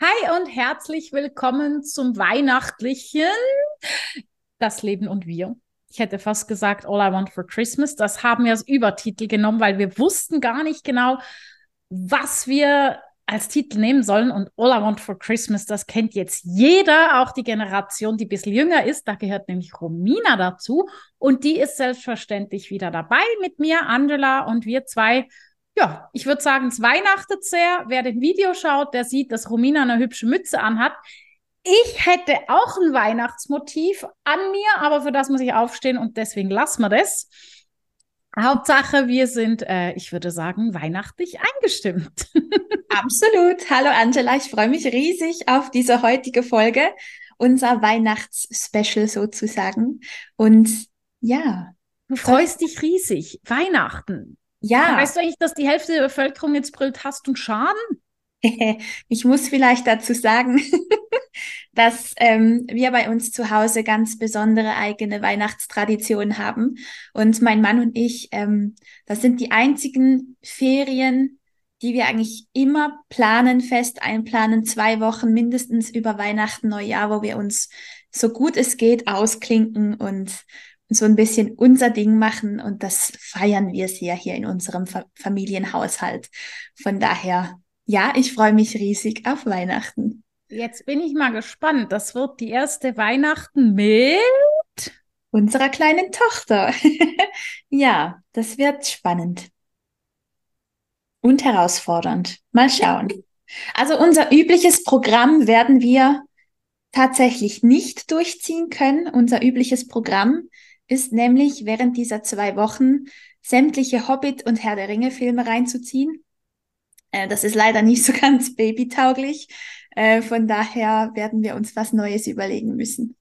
Hi und herzlich willkommen zum weihnachtlichen Das Leben und wir. Ich hätte fast gesagt All I Want for Christmas. Das haben wir als Übertitel genommen, weil wir wussten gar nicht genau, was wir als Titel nehmen sollen. Und All I Want for Christmas, das kennt jetzt jeder, auch die Generation, die ein bisschen jünger ist. Da gehört nämlich Romina dazu. Und die ist selbstverständlich wieder dabei mit mir, Angela und wir zwei. Ja, ich würde sagen, es weihnachtet sehr. Wer den Video schaut, der sieht, dass Romina eine hübsche Mütze anhat. Ich hätte auch ein Weihnachtsmotiv an mir, aber für das muss ich aufstehen und deswegen lassen wir das. Hauptsache, wir sind, äh, ich würde sagen, weihnachtlich eingestimmt. Absolut. Hallo Angela, ich freue mich riesig auf diese heutige Folge, unser Weihnachtsspecial sozusagen. Und ja. Du freust dich riesig. Weihnachten. Ja. Weißt du eigentlich, dass die Hälfte der Bevölkerung jetzt brüllt, hast du Schaden? ich muss vielleicht dazu sagen, dass ähm, wir bei uns zu Hause ganz besondere eigene Weihnachtstraditionen haben. Und mein Mann und ich, ähm, das sind die einzigen Ferien, die wir eigentlich immer planen, fest einplanen, zwei Wochen mindestens über Weihnachten, Neujahr, wo wir uns so gut es geht ausklinken und so ein bisschen unser Ding machen. Und das feiern wir sehr hier in unserem Fa Familienhaushalt. Von daher ja, ich freue mich riesig auf Weihnachten. Jetzt bin ich mal gespannt. Das wird die erste Weihnachten mit unserer kleinen Tochter. ja, das wird spannend und herausfordernd. Mal schauen. Also unser übliches Programm werden wir tatsächlich nicht durchziehen können. Unser übliches Programm ist nämlich während dieser zwei Wochen sämtliche Hobbit und Herr der Ringe Filme reinzuziehen. Äh, das ist leider nicht so ganz babytauglich. Äh, von daher werden wir uns was Neues überlegen müssen.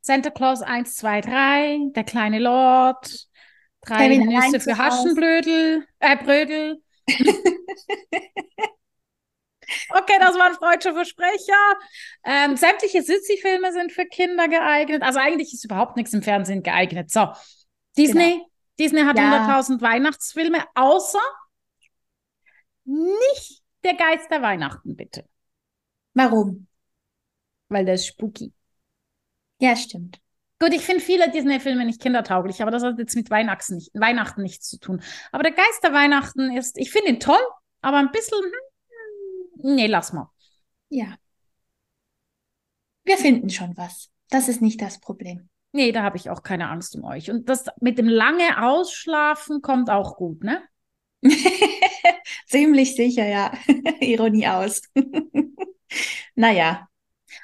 Santa Claus 1, 2, 3, der kleine Lord, drei Kevin Nüsse für Haschenblödel, äh, Brödel. Okay, das war ein freudscher Versprecher. Ähm, sämtliche Sissi-Filme sind für Kinder geeignet. Also eigentlich ist überhaupt nichts im Fernsehen geeignet. So, Disney. Genau. Disney hat ja. 100.000 Weihnachtsfilme, außer nicht der Geist der Weihnachten, bitte. Warum? Weil der ist spooky. Ja, stimmt. Gut, ich finde viele Disney-Filme nicht kindertauglich, aber das hat jetzt mit Weihnachten, nicht, Weihnachten nichts zu tun. Aber der Geist der Weihnachten ist, ich finde ihn toll, aber ein bisschen, hm, nee, lass mal. Ja. Wir finden schon was. Das ist nicht das Problem. Nee, da habe ich auch keine Angst um euch. Und das mit dem lange Ausschlafen kommt auch gut, ne? Ziemlich sicher, ja. Ironie aus. naja,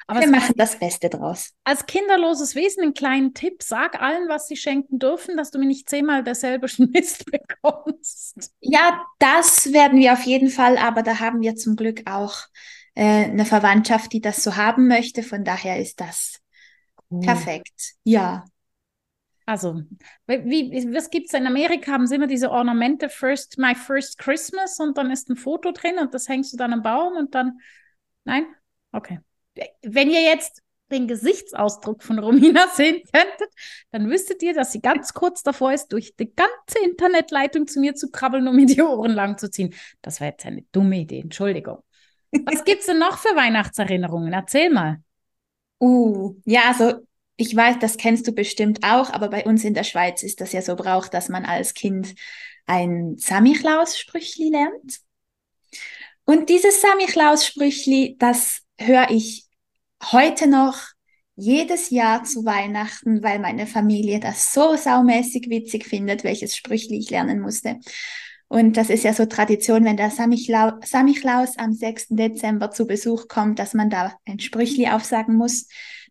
aber wir machen das Beste draus. Als kinderloses Wesen einen kleinen Tipp. Sag allen, was sie schenken dürfen, dass du mir nicht zehnmal derselbe Mist bekommst. Ja, das werden wir auf jeden Fall, aber da haben wir zum Glück auch äh, eine Verwandtschaft, die das so haben möchte. Von daher ist das cool. perfekt. Ja. Also, wie, was gibt es in Amerika? Haben sie immer diese Ornamente, first, my first Christmas, und dann ist ein Foto drin und das hängst du dann am Baum und dann. Nein? Okay. Wenn ihr jetzt den Gesichtsausdruck von Romina sehen könntet, dann wüsstet ihr, dass sie ganz kurz davor ist, durch die ganze Internetleitung zu mir zu krabbeln, um mir die Ohren lang zu ziehen. Das war jetzt eine dumme Idee, Entschuldigung. Was gibt es denn noch für Weihnachtserinnerungen? Erzähl mal. Uh, ja, also ich weiß, das kennst du bestimmt auch, aber bei uns in der Schweiz ist das ja so Brauch, dass man als Kind ein Samichlaus-Sprüchli lernt. Und dieses Samichlaus-Sprüchli, das höre ich heute noch jedes Jahr zu Weihnachten, weil meine Familie das so saumäßig witzig findet, welches Sprüchli ich lernen musste. Und das ist ja so Tradition, wenn der Samichlaus am 6. Dezember zu Besuch kommt, dass man da ein Sprüchli aufsagen muss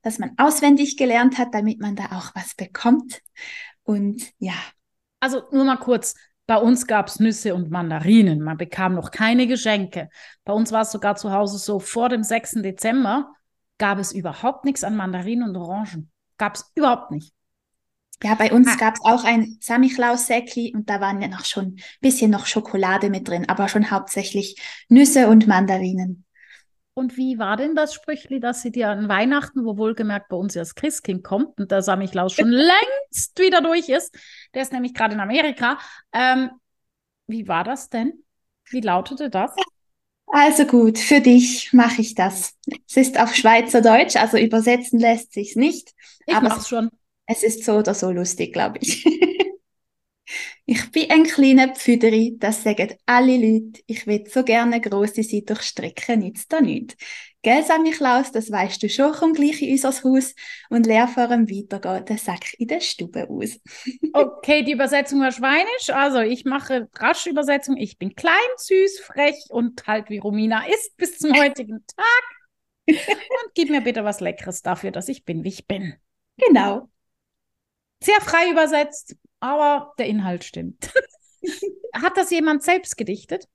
dass man auswendig gelernt hat, damit man da auch was bekommt. Und ja. Also nur mal kurz. Bei uns gab es Nüsse und Mandarinen. Man bekam noch keine Geschenke. Bei uns war es sogar zu Hause so, vor dem 6. Dezember gab es überhaupt nichts an Mandarinen und Orangen. Gab es überhaupt nicht. Ja, bei uns ah. gab es auch ein Samichlaus-Säckli und da waren ja noch schon ein bisschen noch Schokolade mit drin, aber schon hauptsächlich Nüsse und Mandarinen. Und wie war denn das Sprüchli, dass sie dir an Weihnachten, wo wohlgemerkt bei uns ja das Christkind kommt und der Samichlaus schon längst wieder durch ist, der ist nämlich gerade in Amerika, ähm, Wie war das denn? Wie lautete das? Also gut, für dich mache ich das. Es ist auf Schweizerdeutsch, also übersetzen lässt sich's nicht. Ich aber mach's schon. Es ist so oder so lustig, glaube ich. ich bin ein kleiner Pfüderi, das sagen alle Leute. Ich will so gerne grosse sein, durch Strecken nützt da nichts. Gell, Sammy Klaus, das weißt du schon, komm gleich in unser Haus und leer vor dem Weitergehen den Sack in der Stube aus. okay, die Übersetzung war schweinisch. Also ich mache rasch Übersetzung. Ich bin klein, süß, frech und halt wie Romina ist bis zum heutigen Tag. und gib mir bitte was Leckeres dafür, dass ich bin, wie ich bin. Genau. Sehr frei übersetzt, aber der Inhalt stimmt. Hat das jemand selbst gedichtet?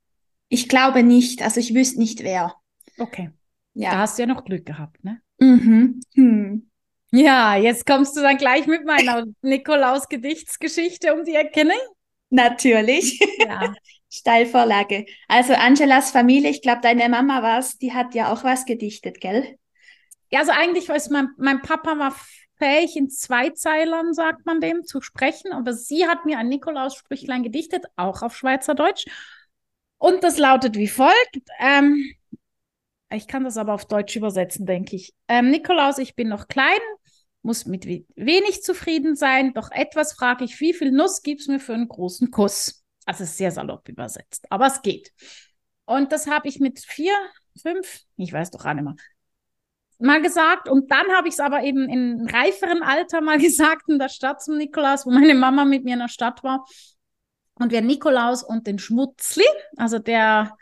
Ich glaube nicht. Also ich wüsste nicht wer. Okay. Ja. Da hast du ja noch Glück gehabt, ne? Mhm. Hm. Ja, jetzt kommst du dann gleich mit meiner Nikolaus-Gedichtsgeschichte um die Ecke, ne? Natürlich. Ja. Steilvorlage. Also Angelas Familie, ich glaube, deine Mama war es, die hat ja auch was gedichtet, gell? Ja, also eigentlich weiß mein, mein Papa war fähig, in Zweizeilern, sagt man dem, zu sprechen. Aber sie hat mir ein Nikolaus-Sprüchlein gedichtet, auch auf Schweizerdeutsch. Und das lautet wie folgt. Ähm, ich kann das aber auf Deutsch übersetzen, denke ich. Ähm, Nikolaus, ich bin noch klein, muss mit wenig zufrieden sein, doch etwas frage ich, wie viel Nuss gibt's mir für einen großen Kuss? Also sehr salopp übersetzt, aber es geht. Und das habe ich mit vier, fünf, ich weiß doch auch nicht mehr, mal gesagt. Und dann habe ich es aber eben in reiferen Alter mal gesagt in der Stadt zum Nikolaus, wo meine Mama mit mir in der Stadt war. Und wir Nikolaus und den Schmutzli, also der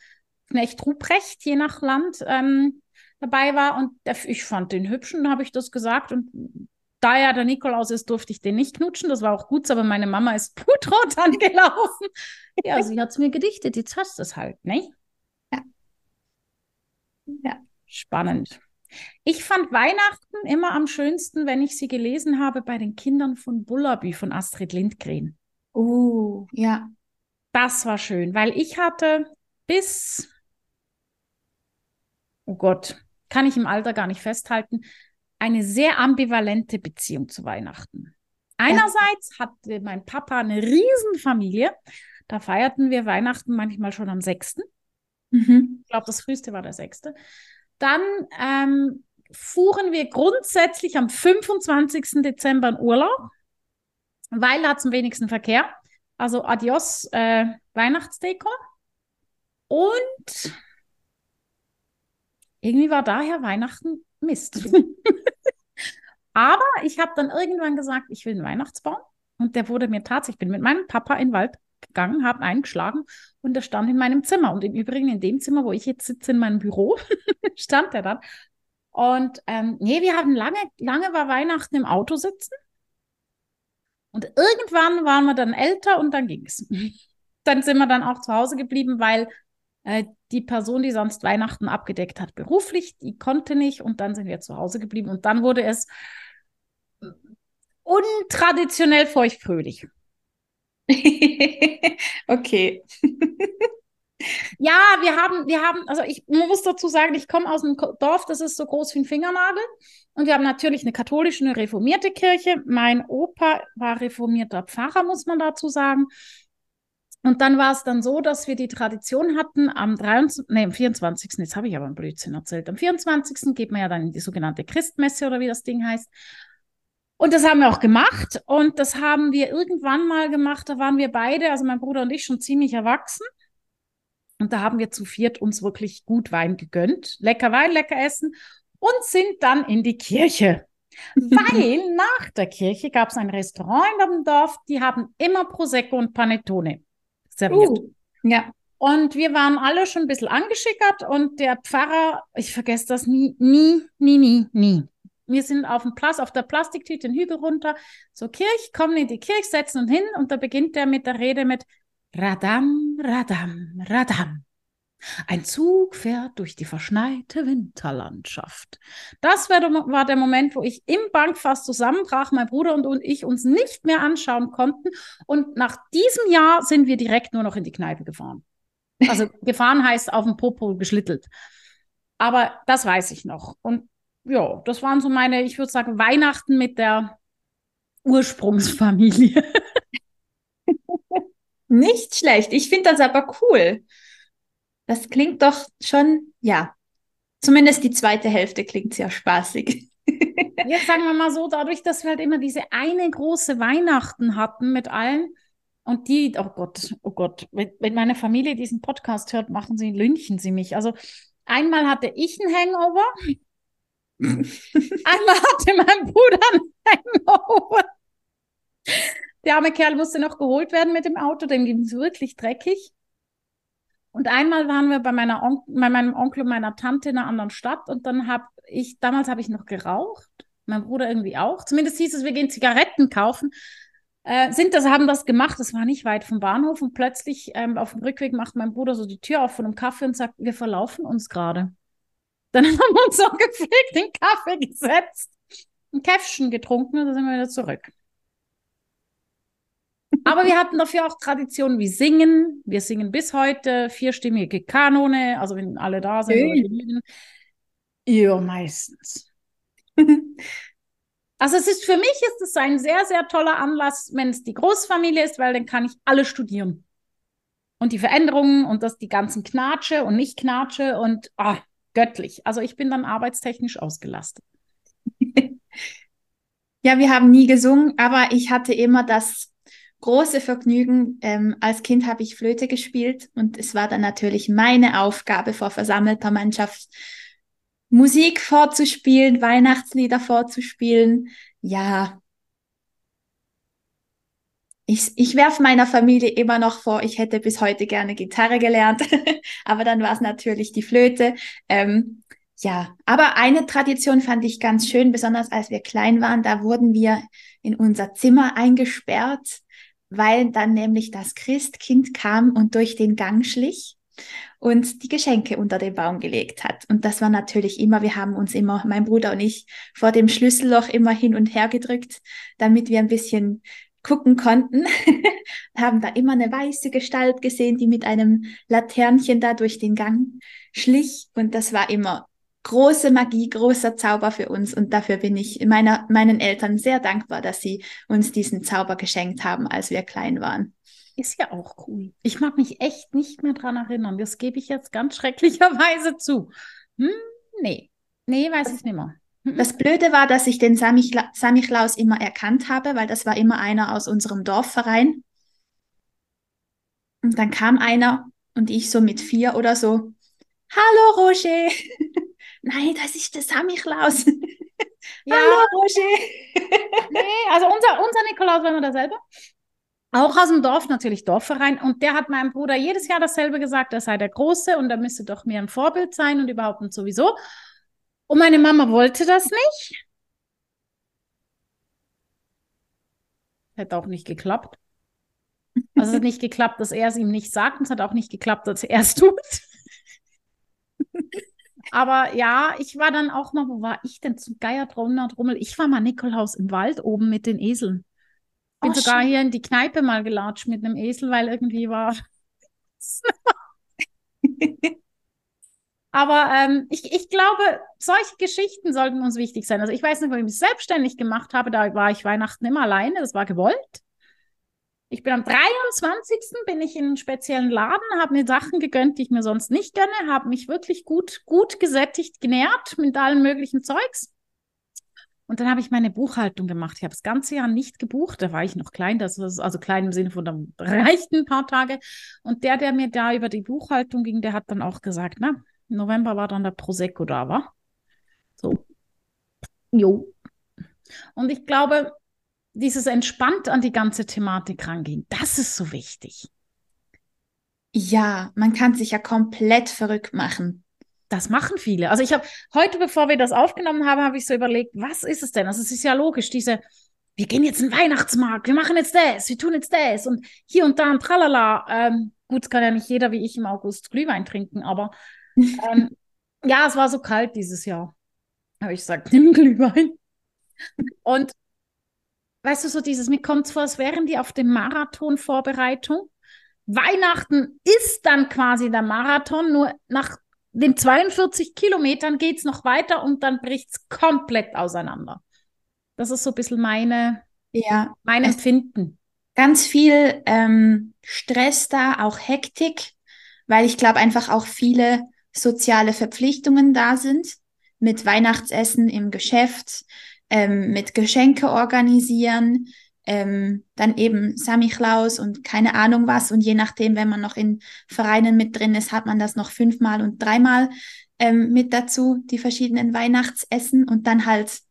Knecht Ruprecht, je nach Land, ähm, dabei war. Und der, ich fand den hübschen, habe ich das gesagt. Und da ja der Nikolaus ist, durfte ich den nicht knutschen. Das war auch gut, aber meine Mama ist blutrot angelaufen. Ja, sie hat es mir gedichtet. Jetzt hast du es halt, ne? Ja. Ja. Spannend. Ich fand Weihnachten immer am schönsten, wenn ich sie gelesen habe bei den Kindern von Bullaby von Astrid Lindgren. Oh, ja. Das war schön, weil ich hatte bis, oh Gott, kann ich im Alter gar nicht festhalten, eine sehr ambivalente Beziehung zu Weihnachten. Einerseits hatte mein Papa eine Riesenfamilie. Da feierten wir Weihnachten manchmal schon am 6. Mhm. Ich glaube, das früheste war der 6. Dann ähm, fuhren wir grundsätzlich am 25. Dezember in Urlaub, weil da zum wenigsten Verkehr. Also adios äh, Weihnachtsdeko. Und irgendwie war daher Weihnachten Mist. Aber ich habe dann irgendwann gesagt, ich will einen Weihnachtsbaum. Und der wurde mir tatsächlich, ich bin mit meinem Papa in den Wald gegangen, habe eingeschlagen und der stand in meinem Zimmer. Und im Übrigen in dem Zimmer, wo ich jetzt sitze, in meinem Büro, stand er dann. Und ähm, nee, wir haben lange, lange war Weihnachten im Auto sitzen. Und irgendwann waren wir dann älter und dann ging es. dann sind wir dann auch zu Hause geblieben, weil äh, die Person, die sonst Weihnachten abgedeckt hat, beruflich, die konnte nicht und dann sind wir zu Hause geblieben und dann wurde es untraditionell feuchtfröhlich. okay. ja, wir haben, wir haben, also ich muss dazu sagen, ich komme aus einem Dorf, das ist so groß wie ein Fingernagel. Und wir haben natürlich eine katholische, eine reformierte Kirche. Mein Opa war reformierter Pfarrer, muss man dazu sagen. Und dann war es dann so, dass wir die Tradition hatten, am 23, nee, am 24. Jetzt habe ich aber einen Blödsinn erzählt. Am 24. geht man ja dann in die sogenannte Christmesse oder wie das Ding heißt. Und das haben wir auch gemacht. Und das haben wir irgendwann mal gemacht. Da waren wir beide, also mein Bruder und ich, schon ziemlich erwachsen. Und da haben wir zu viert uns wirklich gut Wein gegönnt. Lecker Wein, lecker Essen. Und sind dann in die Kirche. Weil nach der Kirche gab es ein Restaurant in dem Dorf, die haben immer Prosecco und Panettone serviert. Uh, ja. Und wir waren alle schon ein bisschen angeschickert und der Pfarrer, ich vergesse das nie, nie, nie, nie, nie. Wir sind auf dem Plas auf der Plastiktüte den Hügel runter zur Kirche, kommen in die Kirche, setzen uns hin und da beginnt er mit der Rede mit Radam, Radam, Radam. Ein Zug fährt durch die verschneite Winterlandschaft. Das war der Moment, wo ich im Bankfass zusammenbrach, mein Bruder und ich uns nicht mehr anschauen konnten. Und nach diesem Jahr sind wir direkt nur noch in die Kneipe gefahren. Also gefahren heißt auf dem Popo geschlittelt. Aber das weiß ich noch. Und ja, das waren so meine, ich würde sagen, Weihnachten mit der Ursprungsfamilie. Nicht schlecht. Ich finde das aber cool. Das klingt doch schon, ja, zumindest die zweite Hälfte klingt sehr spaßig. Jetzt sagen wir mal so, dadurch, dass wir halt immer diese eine große Weihnachten hatten mit allen und die, oh Gott, oh Gott, wenn, wenn meine Familie diesen Podcast hört, machen sie, lynchen sie mich. Also einmal hatte ich einen Hangover, einmal hatte mein Bruder einen Hangover. Der arme Kerl musste noch geholt werden mit dem Auto, dem ging es wirklich dreckig. Und einmal waren wir bei, meiner On bei meinem Onkel und meiner Tante in einer anderen Stadt und dann habe ich, damals habe ich noch geraucht, mein Bruder irgendwie auch. Zumindest hieß es, wir gehen Zigaretten kaufen. Äh, sind das, haben das gemacht, das war nicht weit vom Bahnhof und plötzlich ähm, auf dem Rückweg macht mein Bruder so die Tür auf von einem Kaffee und sagt, wir verlaufen uns gerade. Dann haben wir uns so gepflegt den Kaffee gesetzt, ein Käffchen getrunken und dann sind wir wieder zurück. Aber wir hatten dafür auch Traditionen wie Singen. Wir singen bis heute vierstimmige Kanone, also wenn alle da sind. Ja, meistens. also es ist für mich ist es ein sehr, sehr toller Anlass, wenn es die Großfamilie ist, weil dann kann ich alle studieren. Und die Veränderungen und das die ganzen Knatsche und nicht Knatsche und oh, göttlich. Also ich bin dann arbeitstechnisch ausgelastet. Ja, wir haben nie gesungen, aber ich hatte immer das große Vergnügen. Ähm, als Kind habe ich Flöte gespielt und es war dann natürlich meine Aufgabe vor versammelter Mannschaft, Musik vorzuspielen, Weihnachtslieder vorzuspielen. Ja, ich, ich werfe meiner Familie immer noch vor, ich hätte bis heute gerne Gitarre gelernt, aber dann war es natürlich die Flöte. Ähm, ja, aber eine Tradition fand ich ganz schön, besonders als wir klein waren. Da wurden wir in unser Zimmer eingesperrt weil dann nämlich das Christkind kam und durch den Gang schlich und die Geschenke unter den Baum gelegt hat. Und das war natürlich immer, wir haben uns immer, mein Bruder und ich, vor dem Schlüsselloch immer hin und her gedrückt, damit wir ein bisschen gucken konnten, haben da immer eine weiße Gestalt gesehen, die mit einem Laternchen da durch den Gang schlich. Und das war immer große Magie, großer Zauber für uns und dafür bin ich meiner, meinen Eltern sehr dankbar, dass sie uns diesen Zauber geschenkt haben, als wir klein waren. Ist ja auch cool. Ich mag mich echt nicht mehr dran erinnern. Das gebe ich jetzt ganz schrecklicherweise zu. Hm, nee, nee, weiß ich nicht mehr. Hm. Das Blöde war, dass ich den Samichla Samichlaus immer erkannt habe, weil das war immer einer aus unserem Dorfverein. Und dann kam einer und ich so mit vier oder so, Hallo Roger. nein, das ist der Samichlaus. Ja, Hallo, Roger. nee, also unser, unser Nikolaus war immer derselbe. Auch aus dem Dorf, natürlich Dorfverein. Und der hat meinem Bruder jedes Jahr dasselbe gesagt, er sei der Große und er müsste doch mir ein Vorbild sein und überhaupt nicht sowieso. Und meine Mama wollte das nicht. Hätte auch nicht geklappt. Also es hat nicht geklappt, dass er es ihm nicht sagt und es hat auch nicht geklappt, dass er es tut. Aber ja, ich war dann auch mal, wo war ich denn zum Geier Drummel? Ich war mal Nikolaus im Wald oben mit den Eseln. Bin oh, sogar schön. hier in die Kneipe mal gelatscht mit einem Esel, weil irgendwie war. Aber ähm, ich, ich glaube, solche Geschichten sollten uns wichtig sein. Also ich weiß nicht, wo ich mich selbstständig gemacht habe, da war ich Weihnachten immer alleine, das war gewollt. Ich bin am 23. bin ich in einen speziellen Laden, habe mir Sachen gegönnt, die ich mir sonst nicht gönne, habe mich wirklich gut, gut gesättigt, genährt mit allen möglichen Zeugs. Und dann habe ich meine Buchhaltung gemacht. Ich habe das ganze Jahr nicht gebucht. Da war ich noch klein. Das ist also klein im Sinne von, da reichten ein paar Tage. Und der, der mir da über die Buchhaltung ging, der hat dann auch gesagt, na, November war dann der Prosecco da, war. So. Jo. Und ich glaube, dieses entspannt an die ganze Thematik rangehen, das ist so wichtig. Ja, man kann sich ja komplett verrückt machen. Das machen viele. Also ich habe heute, bevor wir das aufgenommen haben, habe ich so überlegt, was ist es denn? Also es ist ja logisch, diese, wir gehen jetzt in den Weihnachtsmarkt, wir machen jetzt das, wir tun jetzt das und hier und da und tralala. Ähm, gut, es kann ja nicht jeder wie ich im August Glühwein trinken, aber ähm, ja, es war so kalt dieses Jahr. Habe ich gesagt, nimm Glühwein. Und weißt du, so dieses, mir kommt es vor, als wären die auf dem Marathon-Vorbereitung. Weihnachten ist dann quasi der Marathon, nur nach den 42 Kilometern geht es noch weiter und dann bricht es komplett auseinander. Das ist so ein bisschen meine, ja, mein Empfinden. Ganz viel ähm, Stress da, auch Hektik, weil ich glaube einfach auch viele soziale Verpflichtungen da sind mit Weihnachtsessen im Geschäft, ähm, mit Geschenke organisieren, ähm, dann eben Samichlaus und keine Ahnung was. Und je nachdem, wenn man noch in Vereinen mit drin ist, hat man das noch fünfmal und dreimal ähm, mit dazu, die verschiedenen Weihnachtsessen und dann halt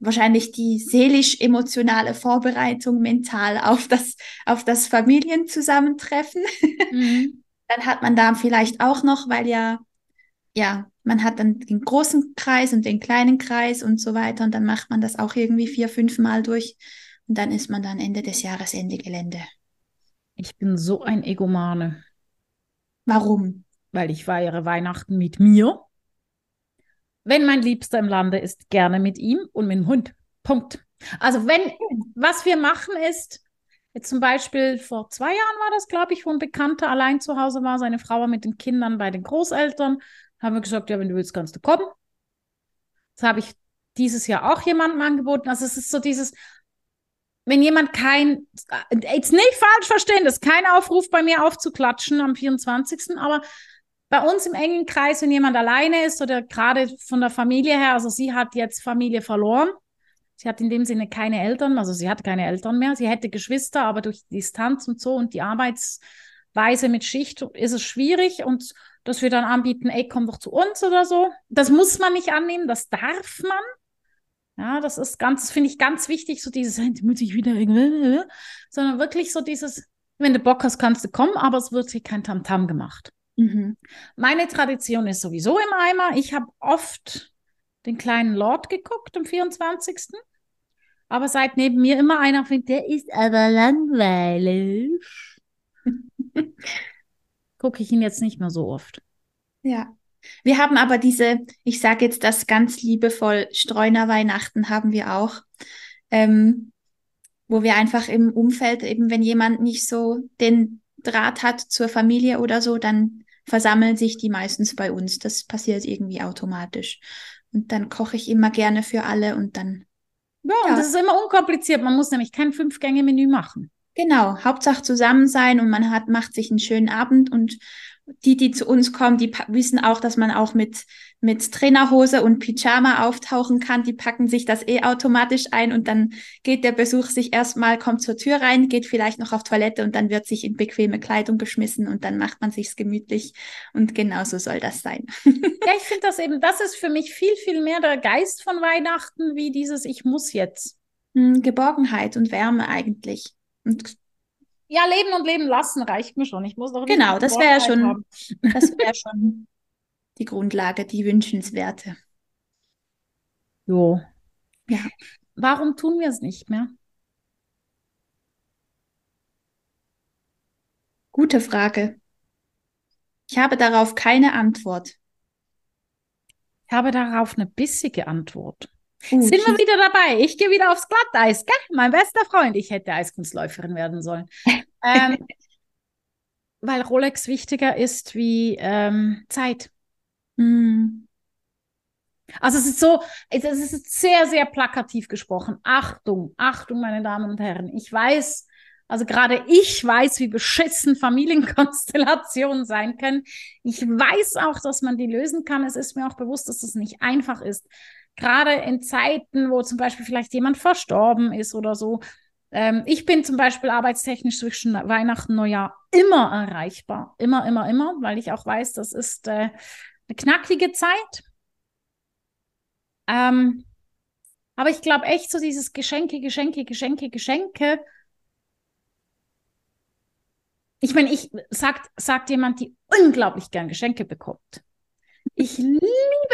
wahrscheinlich die seelisch-emotionale Vorbereitung mental auf das, auf das Familienzusammentreffen. Mhm. Dann hat man da vielleicht auch noch, weil ja, ja, man hat dann den großen Kreis und den kleinen Kreis und so weiter und dann macht man das auch irgendwie vier, fünf Mal durch und dann ist man dann Ende des Jahres Ende Gelände. Ich bin so ein Egomane. Warum? Weil ich feiere Weihnachten mit mir. Wenn mein Liebster im Lande ist, gerne mit ihm und mit dem Hund. Punkt. Also wenn, was wir machen ist, jetzt zum Beispiel vor zwei Jahren war das, glaube ich, wo ein Bekannter allein zu Hause war, seine Frau war mit den Kindern bei den Großeltern, haben wir gesagt, ja, wenn du willst, kannst du kommen. Das habe ich dieses Jahr auch jemandem angeboten. Also es ist so dieses, wenn jemand kein, jetzt nicht falsch verstehen, das ist kein Aufruf bei mir aufzuklatschen am 24., aber bei uns im engen Kreis, wenn jemand alleine ist oder gerade von der Familie her, also sie hat jetzt Familie verloren. Sie hat in dem Sinne keine Eltern, also sie hat keine Eltern mehr. Sie hätte Geschwister, aber durch die Distanz und so und die Arbeitsweise mit Schicht ist es schwierig und dass wir dann anbieten, ey, komm doch zu uns oder so. Das muss man nicht annehmen, das darf man. Ja, das ist ganz, finde ich ganz wichtig, so dieses, muss ich wieder, sondern wirklich so dieses, wenn du Bock hast, kannst du kommen, aber es wird hier kein Tamtam -Tam gemacht. Mhm. Meine Tradition ist sowieso im Eimer. Ich habe oft den kleinen Lord geguckt am 24. Aber seit neben mir immer einer findet, der ist aber langweilig, gucke ich ihn jetzt nicht mehr so oft. Ja. Wir haben aber diese, ich sage jetzt das ganz liebevoll, Streuner Weihnachten haben wir auch, ähm, wo wir einfach im Umfeld, eben wenn jemand nicht so den Draht hat zur Familie oder so, dann versammeln sich die meistens bei uns. Das passiert irgendwie automatisch. Und dann koche ich immer gerne für alle und dann. Ja, ja. und das ist immer unkompliziert. Man muss nämlich kein Fünf-Gänge-Menü machen. Genau, Hauptsache zusammen sein und man hat, macht sich einen schönen Abend und die, die zu uns kommen, die wissen auch, dass man auch mit, mit Trainerhose und Pyjama auftauchen kann. Die packen sich das eh automatisch ein und dann geht der Besuch sich erstmal, kommt zur Tür rein, geht vielleicht noch auf Toilette und dann wird sich in bequeme Kleidung geschmissen und dann macht man sich's gemütlich. Und genauso soll das sein. ja, ich finde das eben, das ist für mich viel, viel mehr der Geist von Weihnachten, wie dieses Ich muss jetzt. Hm, Geborgenheit und Wärme eigentlich. Und ja, leben und leben lassen reicht mir schon. Ich muss doch Genau, das wäre schon, das wäre schon die Grundlage, die wünschenswerte. Jo. Ja. Warum tun wir es nicht mehr? Gute Frage. Ich habe darauf keine Antwort. Ich habe darauf eine bissige Antwort. Uh, Sind wir wieder dabei? Ich gehe wieder aufs Glatteis, gell? Mein bester Freund. Ich hätte Eiskunstläuferin werden sollen. ähm, weil Rolex wichtiger ist wie ähm, Zeit. Mm. Also es ist so, es ist sehr, sehr plakativ gesprochen. Achtung, Achtung, meine Damen und Herren. Ich weiß, also gerade ich weiß, wie beschissen Familienkonstellationen sein können. Ich weiß auch, dass man die lösen kann. Es ist mir auch bewusst, dass es nicht einfach ist gerade in Zeiten, wo zum Beispiel vielleicht jemand verstorben ist oder so. Ähm, ich bin zum Beispiel arbeitstechnisch zwischen Weihnachten und Neujahr immer erreichbar. Immer, immer, immer, weil ich auch weiß, das ist äh, eine knackige Zeit. Ähm, aber ich glaube echt so dieses Geschenke, Geschenke, Geschenke, Geschenke. Ich meine, ich sagt, sagt jemand, die unglaublich gern Geschenke bekommt. Ich liebe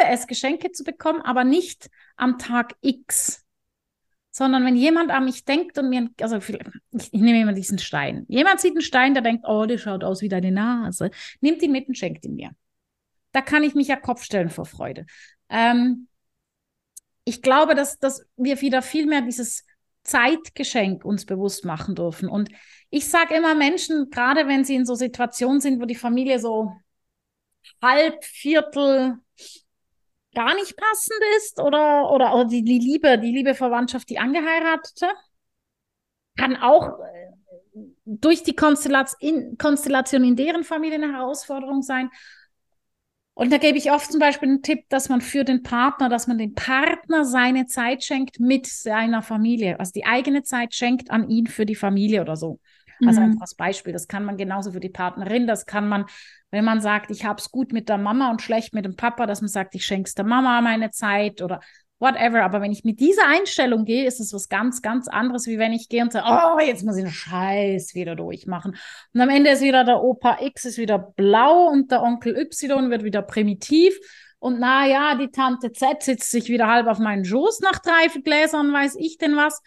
es, Geschenke zu bekommen, aber nicht am Tag X, sondern wenn jemand an mich denkt und mir, also ich, ich nehme immer diesen Stein. Jemand sieht einen Stein, der denkt, oh, der schaut aus wie deine Nase. Nimmt ihn mit und schenkt ihn mir. Da kann ich mich ja Kopf stellen vor Freude. Ähm, ich glaube, dass, dass wir wieder viel mehr dieses Zeitgeschenk uns bewusst machen dürfen. Und ich sage immer Menschen, gerade wenn sie in so Situationen sind, wo die Familie so halb, Viertel gar nicht passend ist oder, oder, oder die, die Liebe, die Liebe Verwandtschaft, die angeheiratete, kann auch äh, durch die Konstellation in, Konstellation in deren Familie eine Herausforderung sein. Und da gebe ich oft zum Beispiel einen Tipp, dass man für den Partner, dass man den Partner seine Zeit schenkt mit seiner Familie, also die eigene Zeit schenkt an ihn für die Familie oder so. Also mhm. einfach als Beispiel. Das kann man genauso für die Partnerin, das kann man, wenn man sagt, ich habe es gut mit der Mama und schlecht mit dem Papa, dass man sagt, ich schenke der Mama meine Zeit oder whatever. Aber wenn ich mit dieser Einstellung gehe, ist es was ganz, ganz anderes, wie wenn ich gehe und sage, oh, jetzt muss ich den Scheiß wieder durchmachen. Und am Ende ist wieder der Opa X ist wieder blau und der Onkel Y wird wieder primitiv. Und na ja, die Tante Z sitzt sich wieder halb auf meinen Schoß nach drei Gläsern, weiß ich denn was.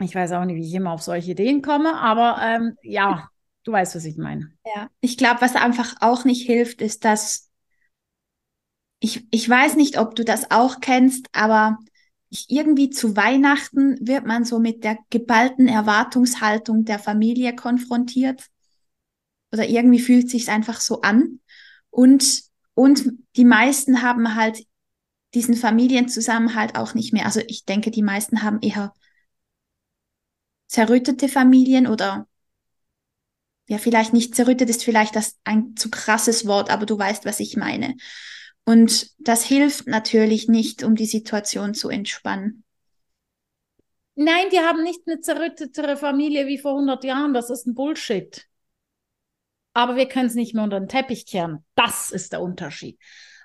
Ich weiß auch nicht, wie ich immer auf solche Ideen komme, aber ähm, ja, du weißt, was ich meine. Ja, ich glaube, was einfach auch nicht hilft, ist, dass ich, ich weiß nicht, ob du das auch kennst, aber ich, irgendwie zu Weihnachten wird man so mit der geballten Erwartungshaltung der Familie konfrontiert. Oder irgendwie fühlt sich einfach so an. Und, und die meisten haben halt diesen Familienzusammenhalt auch nicht mehr. Also ich denke, die meisten haben eher zerrüttete Familien oder ja, vielleicht nicht zerrüttet ist vielleicht das ein zu krasses Wort, aber du weißt, was ich meine. Und das hilft natürlich nicht, um die Situation zu entspannen. Nein, die haben nicht eine zerrüttetere Familie wie vor 100 Jahren. Das ist ein Bullshit. Aber wir können es nicht mehr unter den Teppich kehren. Das ist der Unterschied.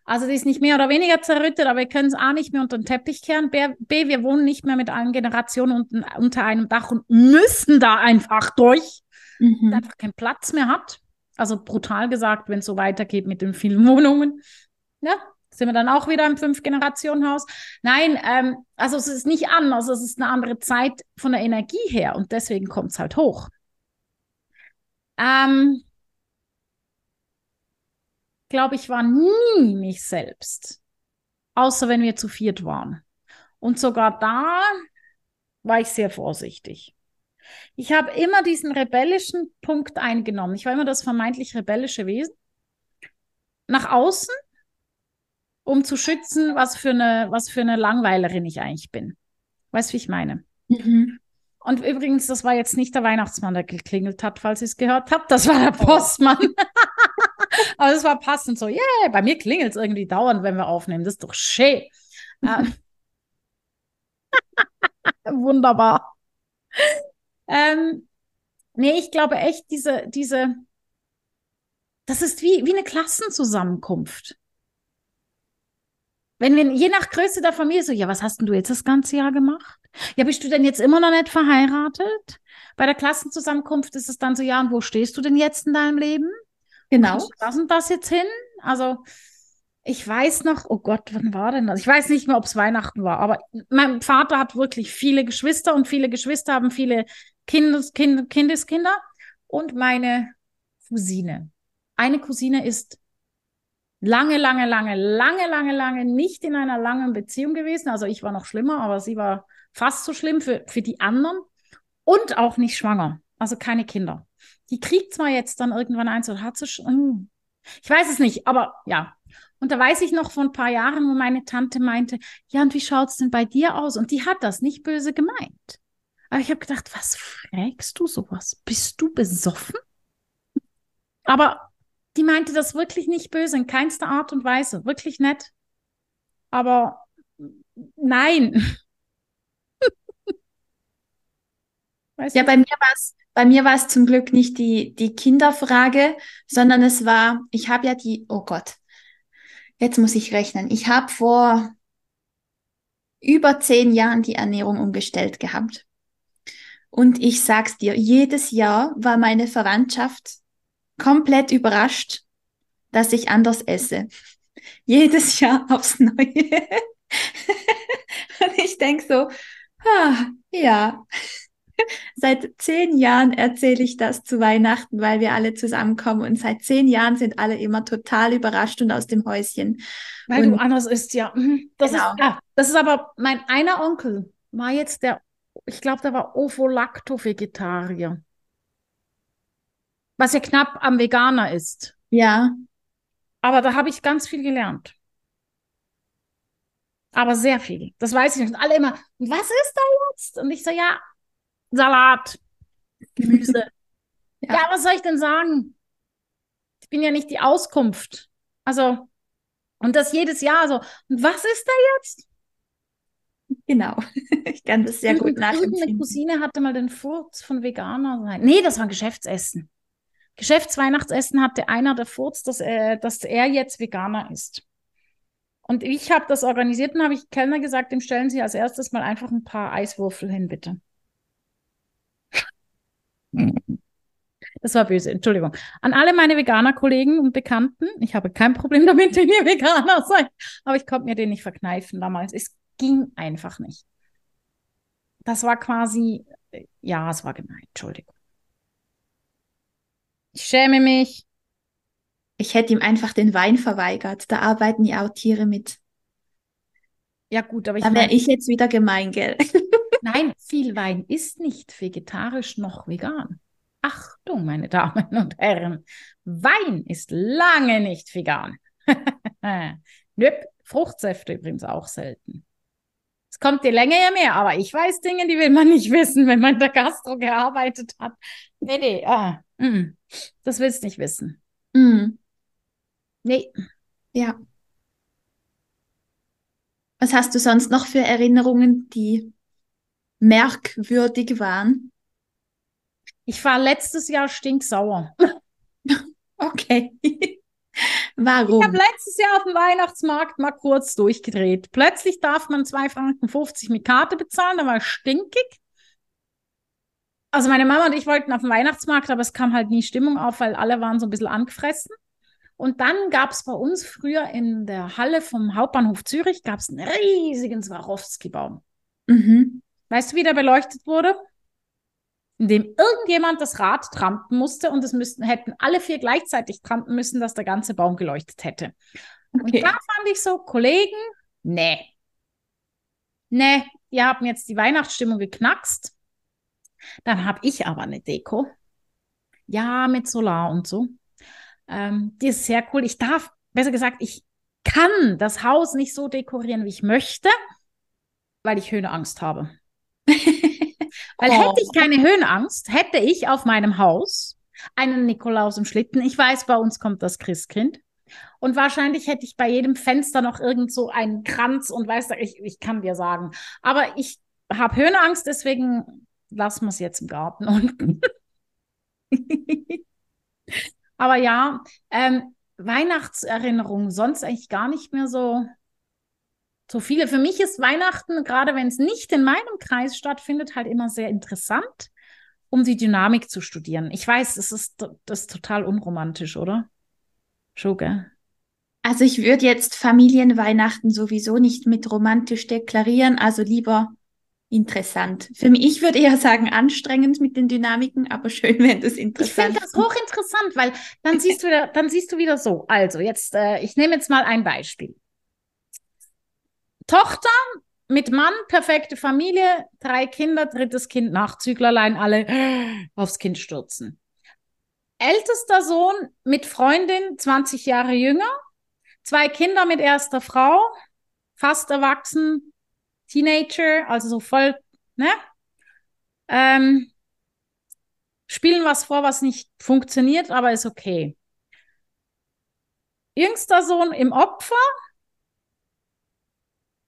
Also die ist nicht mehr oder weniger zerrüttet, aber wir können es A nicht mehr unter den Teppich kehren. B, B, wir wohnen nicht mehr mit allen Generationen unter, unter einem Dach und müssen da einfach durch, mhm. einfach keinen Platz mehr hat. Also brutal gesagt, wenn es so weitergeht mit den vielen Wohnungen. Ja, sind wir dann auch wieder im Fünf-Generationen-Haus? Nein, ähm, also es ist nicht anders, es ist eine andere Zeit von der Energie her und deswegen kommt es halt hoch. Ähm, glaube ich, war nie mich selbst, außer wenn wir zu viert waren. Und sogar da war ich sehr vorsichtig. Ich habe immer diesen rebellischen Punkt eingenommen. Ich war immer das vermeintlich rebellische Wesen. Nach außen um zu schützen, was für eine, was für eine Langweilerin ich eigentlich bin. Weißt du, wie ich meine? Mhm. Und übrigens, das war jetzt nicht der Weihnachtsmann, der geklingelt hat, falls ihr es gehört habt. Das war der oh. Postmann. Aber es war passend so, yeah, bei mir klingelt es irgendwie dauernd, wenn wir aufnehmen. Das ist doch schön. Ähm. Wunderbar. Ähm, nee, ich glaube echt, diese, diese, das ist wie, wie eine Klassenzusammenkunft. Wenn wir, je nach Größe der Familie, so, ja, was hast denn du jetzt das ganze Jahr gemacht? Ja, bist du denn jetzt immer noch nicht verheiratet? Bei der Klassenzusammenkunft ist es dann so, ja, und wo stehst du denn jetzt in deinem Leben? Genau. Das und das jetzt hin? Also, ich weiß noch, oh Gott, wann war denn das? Ich weiß nicht mehr, ob es Weihnachten war, aber mein Vater hat wirklich viele Geschwister und viele Geschwister haben viele Kindes, kind, Kindeskinder und meine Cousine. Eine Cousine ist lange, lange, lange, lange, lange, lange nicht in einer langen Beziehung gewesen. Also ich war noch schlimmer, aber sie war fast so schlimm für, für die anderen und auch nicht schwanger. Also keine Kinder. Die kriegt zwar jetzt dann irgendwann eins oder hat sie schon. Hm. Ich weiß es nicht, aber ja. Und da weiß ich noch vor ein paar Jahren, wo meine Tante meinte, ja, und wie schaut es denn bei dir aus? Und die hat das nicht böse gemeint. Aber ich habe gedacht, was fragst du sowas? Bist du besoffen? Aber die meinte das wirklich nicht böse, in keinster Art und Weise. Wirklich nett. Aber nein. ja, bei mir war es bei mir war es zum Glück nicht die, die Kinderfrage, sondern es war, ich habe ja die, oh Gott, jetzt muss ich rechnen. Ich habe vor über zehn Jahren die Ernährung umgestellt gehabt. Und ich sag's dir, jedes Jahr war meine Verwandtschaft komplett überrascht, dass ich anders esse. Jedes Jahr aufs Neue. Und ich denke so, ah, ja, seit zehn Jahren erzähle ich das zu Weihnachten, weil wir alle zusammenkommen und seit zehn Jahren sind alle immer total überrascht und aus dem Häuschen. Weil und, du anders isst, ja. Mhm. Das, genau. ist, ja. das ist aber mein einer Onkel, war jetzt der, ich glaube, der war Ovo-Lacto-Vegetarier was ja knapp am Veganer ist. Ja. Aber da habe ich ganz viel gelernt. Aber sehr viel. Das weiß ich nicht. Und alle immer, was ist da jetzt? Und ich so, ja, Salat, Gemüse, Ja. ja, was soll ich denn sagen? Ich bin ja nicht die Auskunft. Also, und das jedes Jahr so. Und was ist da jetzt? Genau. Ich kann das sehr gut nachempfinden. Meine Cousine hatte mal den Furz von Veganer sein. Nee, das war ein Geschäftsessen. Geschäftsweihnachtsessen hatte einer der Furz, dass er, dass er jetzt Veganer ist. Und ich habe das organisiert und habe ich Kellner gesagt, dem stellen Sie als erstes mal einfach ein paar Eiswürfel hin, bitte. Das war böse, Entschuldigung. An alle meine Veganer-Kollegen und Bekannten, ich habe kein Problem damit, wenn ihr Veganer seid, aber ich konnte mir den nicht verkneifen damals. Es ging einfach nicht. Das war quasi, ja, es war gemein, Entschuldigung. Ich schäme mich. Ich hätte ihm einfach den Wein verweigert. Da arbeiten ja auch Tiere mit. Ja, gut, aber ich. Da wäre ich jetzt wieder gemein, gell? Nein, viel Wein ist nicht vegetarisch noch vegan. Achtung, meine Damen und Herren, Wein ist lange nicht vegan. Nöp, Fruchtsäfte übrigens auch selten. Es kommt die Länge ja mehr, aber ich weiß Dinge, die will man nicht wissen, wenn man in der Gastro gearbeitet hat. Nee, nee, ah, mm, das willst du nicht wissen. Mm. Nee. Ja. Was hast du sonst noch für Erinnerungen, die merkwürdig waren? Ich war letztes Jahr stinksauer. okay. Warum? Ich habe letztes Jahr auf dem Weihnachtsmarkt mal kurz durchgedreht. Plötzlich darf man 2,50 Franken mit Karte bezahlen, da war ich stinkig. Also meine Mama und ich wollten auf dem Weihnachtsmarkt, aber es kam halt nie Stimmung auf, weil alle waren so ein bisschen angefressen. Und dann gab es bei uns früher in der Halle vom Hauptbahnhof Zürich gab es einen riesigen Swarovski-Baum. Mhm. Weißt du, wie der beleuchtet wurde? in dem irgendjemand das Rad trampen musste und es müssten, hätten alle vier gleichzeitig trampen müssen, dass der ganze Baum geleuchtet hätte. Okay. Und da fand ich so, Kollegen, nee. Nee, ihr habt mir jetzt die Weihnachtsstimmung geknackst. Dann habe ich aber eine Deko. Ja, mit Solar und so. Ähm, die ist sehr cool. Ich darf, besser gesagt, ich kann das Haus nicht so dekorieren, wie ich möchte, weil ich Höhenangst habe. Weil oh. hätte ich keine Höhenangst, hätte ich auf meinem Haus einen Nikolaus im Schlitten. Ich weiß, bei uns kommt das Christkind. Und wahrscheinlich hätte ich bei jedem Fenster noch irgend so einen Kranz und weißt du, ich, ich kann dir sagen. Aber ich habe Höhenangst, deswegen lassen wir es jetzt im Garten unten. Aber ja, ähm, Weihnachtserinnerungen sonst eigentlich gar nicht mehr so so viele. Für mich ist Weihnachten, gerade wenn es nicht in meinem Kreis stattfindet, halt immer sehr interessant, um die Dynamik zu studieren. Ich weiß, es ist, das ist total unromantisch, oder? Schon, gell? Also ich würde jetzt Familienweihnachten sowieso nicht mit romantisch deklarieren, also lieber interessant. Für mich, ich würde eher sagen anstrengend mit den Dynamiken, aber schön, wenn das interessant Ich finde das hochinteressant, weil dann siehst du wieder, dann siehst du wieder so. Also jetzt, äh, ich nehme jetzt mal ein Beispiel. Tochter mit Mann, perfekte Familie, drei Kinder, drittes Kind, Nachzüglerlein, alle aufs Kind stürzen. Ältester Sohn mit Freundin, 20 Jahre jünger, zwei Kinder mit erster Frau, fast erwachsen, Teenager, also so voll, ne? Ähm, spielen was vor, was nicht funktioniert, aber ist okay. Jüngster Sohn im Opfer,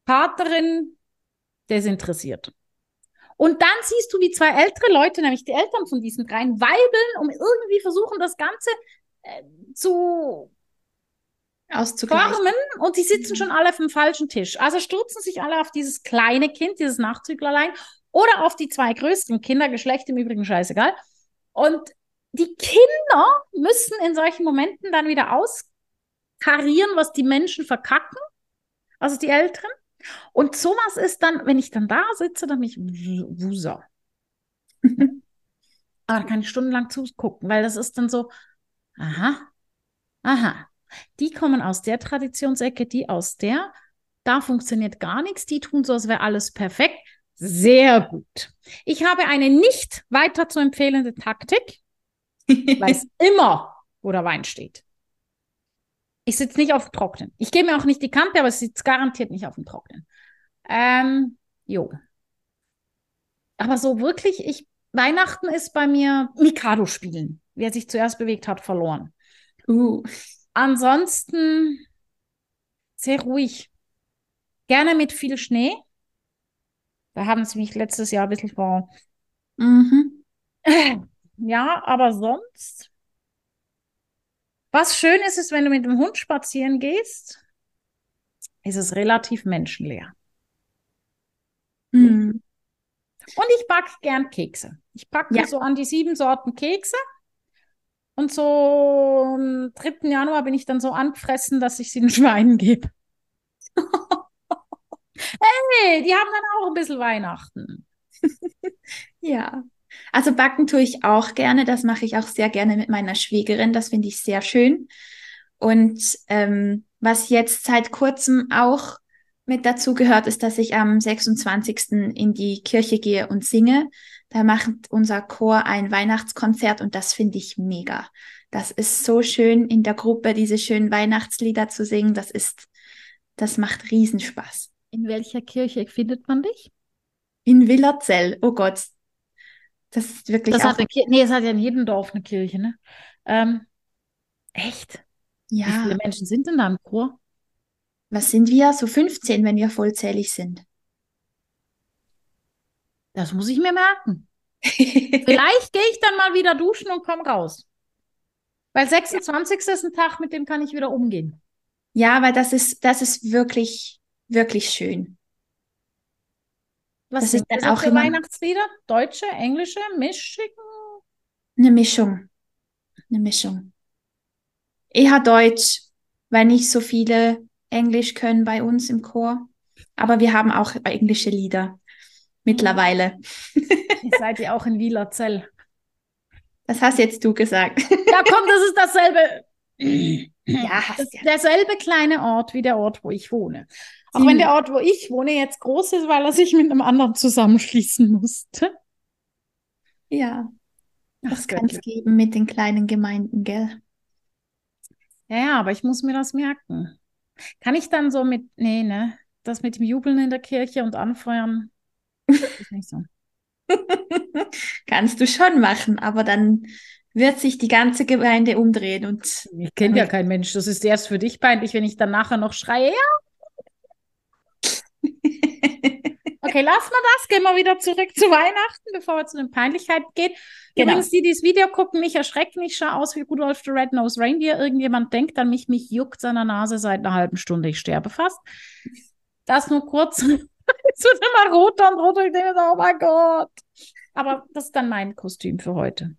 Paterin desinteressiert. Und dann siehst du, wie zwei ältere Leute, nämlich die Eltern von diesen dreien, weibeln, um irgendwie versuchen, das Ganze äh, zu formen. Und die sitzen schon alle auf dem falschen Tisch. Also stürzen sich alle auf dieses kleine Kind, dieses Nachzüglerlein, oder auf die zwei größten Kinder, Geschlecht im Übrigen scheißegal. Und die Kinder müssen in solchen Momenten dann wieder auskarieren, was die Menschen verkacken, also die Älteren. Und sowas ist dann, wenn ich dann da sitze, dann bin ich Wuser. Aber da kann ich stundenlang zugucken, weil das ist dann so, aha, aha. Die kommen aus der Traditionsecke, die aus der, da funktioniert gar nichts, die tun so, als wäre alles perfekt. Sehr gut. Ich habe eine nicht weiter zu empfehlende Taktik, weiß immer, wo der Wein steht. Ich sitze nicht auf dem Trocknen. Ich gebe mir auch nicht die Kante, aber ich sitze garantiert nicht auf dem Trocknen. Ähm, jo. Aber so wirklich, ich Weihnachten ist bei mir Mikado spielen. Wer sich zuerst bewegt hat, verloren. Uh. Ansonsten sehr ruhig. Gerne mit viel Schnee. Da haben sie mich letztes Jahr ein bisschen vor. Mhm. Ja, aber sonst. Was schön ist, ist, wenn du mit dem Hund spazieren gehst, ist es relativ menschenleer. Mhm. Und ich backe gern Kekse. Ich backe Ja. so an die sieben Sorten Kekse. Und so am 3. Januar bin ich dann so angefressen, dass ich sie den Schweinen gebe. Hey, die haben dann auch ein bisschen Weihnachten. Ja. Also backen tue ich auch gerne. Das mache ich auch sehr gerne mit meiner Schwägerin. Das finde ich sehr schön. Und ähm, was jetzt seit kurzem auch mit dazu gehört, ist, dass ich am 26. in die Kirche gehe und singe. Da macht unser Chor ein Weihnachtskonzert und das finde ich mega. Das ist so schön in der Gruppe, diese schönen Weihnachtslieder zu singen. Das ist, das macht Riesenspaß. In welcher Kirche findet man dich? In Villerzell, oh Gott. Das ist wirklich Das hat eine. Nee, es hat ja in jedem Dorf eine Kirche, ne? Ähm, echt? Wie ja. viele Menschen sind denn da im Chor? Was sind wir? So 15, wenn wir vollzählig sind. Das muss ich mir merken. Vielleicht gehe ich dann mal wieder duschen und komme raus. Weil 26. ist ein Tag, mit dem kann ich wieder umgehen. Ja, weil das ist, das ist wirklich, wirklich schön. Was Das ist dann auch für immer- Weihnachtslieder? Deutsche, englische, mischig? Eine Mischung. Eine Mischung. Eher Deutsch, weil nicht so viele Englisch können bei uns im Chor. Aber wir haben auch englische Lieder mittlerweile. Ihr seid ja auch in Wielerzell. Das hast jetzt du gesagt. Ja, komm, das ist dasselbe. Ja, Das hast ist ja. derselbe kleine Ort wie der Ort, wo ich wohne. Auch Ziemlich. wenn der Ort, wo ich wohne, jetzt groß ist, weil er sich mit einem anderen zusammenschließen musste. Ja, das kann es geben mit den kleinen Gemeinden, gell? Ja, ja, aber ich muss mir das merken. Kann ich dann so mit, nee, ne, das mit dem Jubeln in der Kirche und Anfeuern, ist nicht so. Kannst du schon machen, aber dann wird sich die ganze Gemeinde umdrehen und Ich kenne ja kein Mensch. Das ist erst für dich peinlich, wenn ich dann nachher noch schreie. Ja, okay, lassen wir das. Gehen wir wieder zurück zu Weihnachten, bevor wir zu den Peinlichkeiten gehen. Genau. Übrigens, die, die das Video gucken, mich erschreckt nicht. Ich schaue aus wie Rudolph the Red-Nosed Reindeer. Irgendjemand denkt an mich, mich juckt seiner Nase seit einer halben Stunde. Ich sterbe fast. Das nur kurz. es wird immer roter und roter. Ich denke, so, oh mein Gott. Aber das ist dann mein Kostüm für heute.